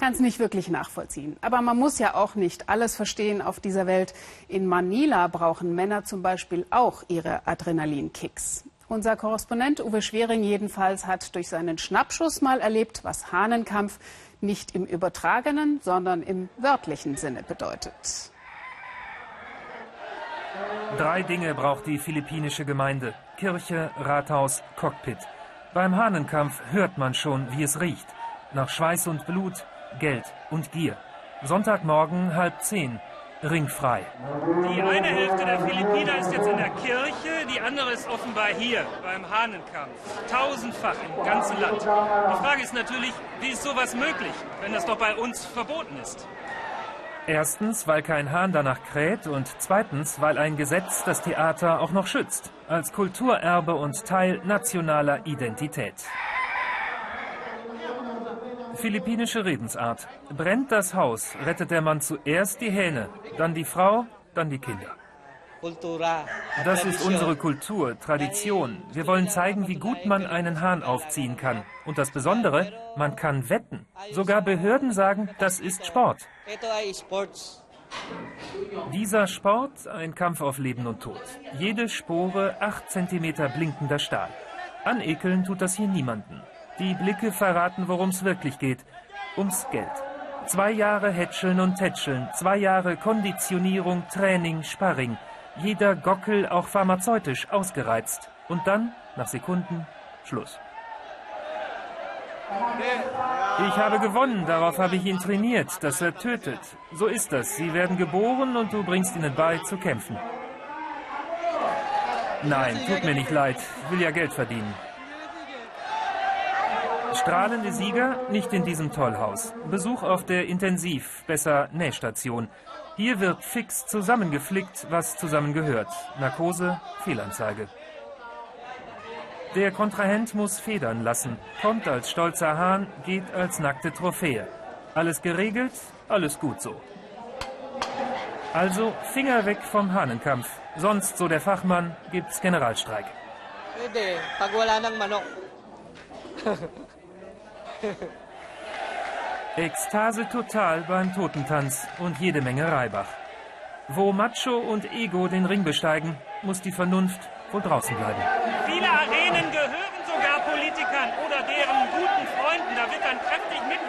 kann es nicht wirklich nachvollziehen. Aber man muss ja auch nicht alles verstehen auf dieser Welt. In Manila brauchen Männer zum Beispiel auch ihre Adrenalinkicks. Unser Korrespondent Uwe Schwering jedenfalls hat durch seinen Schnappschuss mal erlebt, was Hahnenkampf nicht im übertragenen, sondern im wörtlichen Sinne bedeutet. Drei Dinge braucht die philippinische Gemeinde. Kirche, Rathaus, Cockpit. Beim Hahnenkampf hört man schon, wie es riecht. Nach Schweiß und Blut, Geld und Gier. Sonntagmorgen halb zehn. Ringfrei. Die eine Hälfte der Philippiner ist jetzt in der Kirche, die andere ist offenbar hier beim Hahnenkampf. Tausendfach im ganzen Land. Die Frage ist natürlich, wie ist sowas möglich, wenn das doch bei uns verboten ist? Erstens, weil kein Hahn danach kräht und zweitens, weil ein Gesetz das Theater auch noch schützt, als Kulturerbe und Teil nationaler Identität. Philippinische Redensart. Brennt das Haus, rettet der Mann zuerst die Hähne, dann die Frau, dann die Kinder. Das ist unsere Kultur, Tradition. Wir wollen zeigen, wie gut man einen Hahn aufziehen kann. Und das Besondere, man kann wetten. Sogar Behörden sagen, das ist Sport. Dieser Sport, ein Kampf auf Leben und Tod. Jede Spore, acht Zentimeter blinkender Stahl. Anekeln tut das hier niemanden. Die Blicke verraten, worum es wirklich geht. Ums Geld. Zwei Jahre Hätscheln und Tätscheln, zwei Jahre Konditionierung, Training, Sparring. Jeder Gockel auch pharmazeutisch ausgereizt. Und dann, nach Sekunden, Schluss. Ich habe gewonnen, darauf habe ich ihn trainiert, dass er tötet. So ist das. Sie werden geboren und du bringst ihnen bei, zu kämpfen. Nein, tut mir nicht leid. Ich will ja Geld verdienen. Strahlende Sieger nicht in diesem Tollhaus. Besuch auf der Intensiv, besser Nähstation. Hier wird fix zusammengeflickt, was zusammengehört. Narkose, Fehlanzeige. Der Kontrahent muss federn lassen, kommt als stolzer Hahn, geht als nackte Trophäe. Alles geregelt, alles gut so. Also Finger weg vom Hahnenkampf. Sonst, so der Fachmann, gibt's Generalstreik. Ekstase total beim Totentanz und jede Menge Reibach. Wo Macho und Ego den Ring besteigen, muss die Vernunft wohl draußen bleiben. Viele Arenen gehören sogar Politikern oder deren guten Freunden. Da wird dann kräftig mitverdient.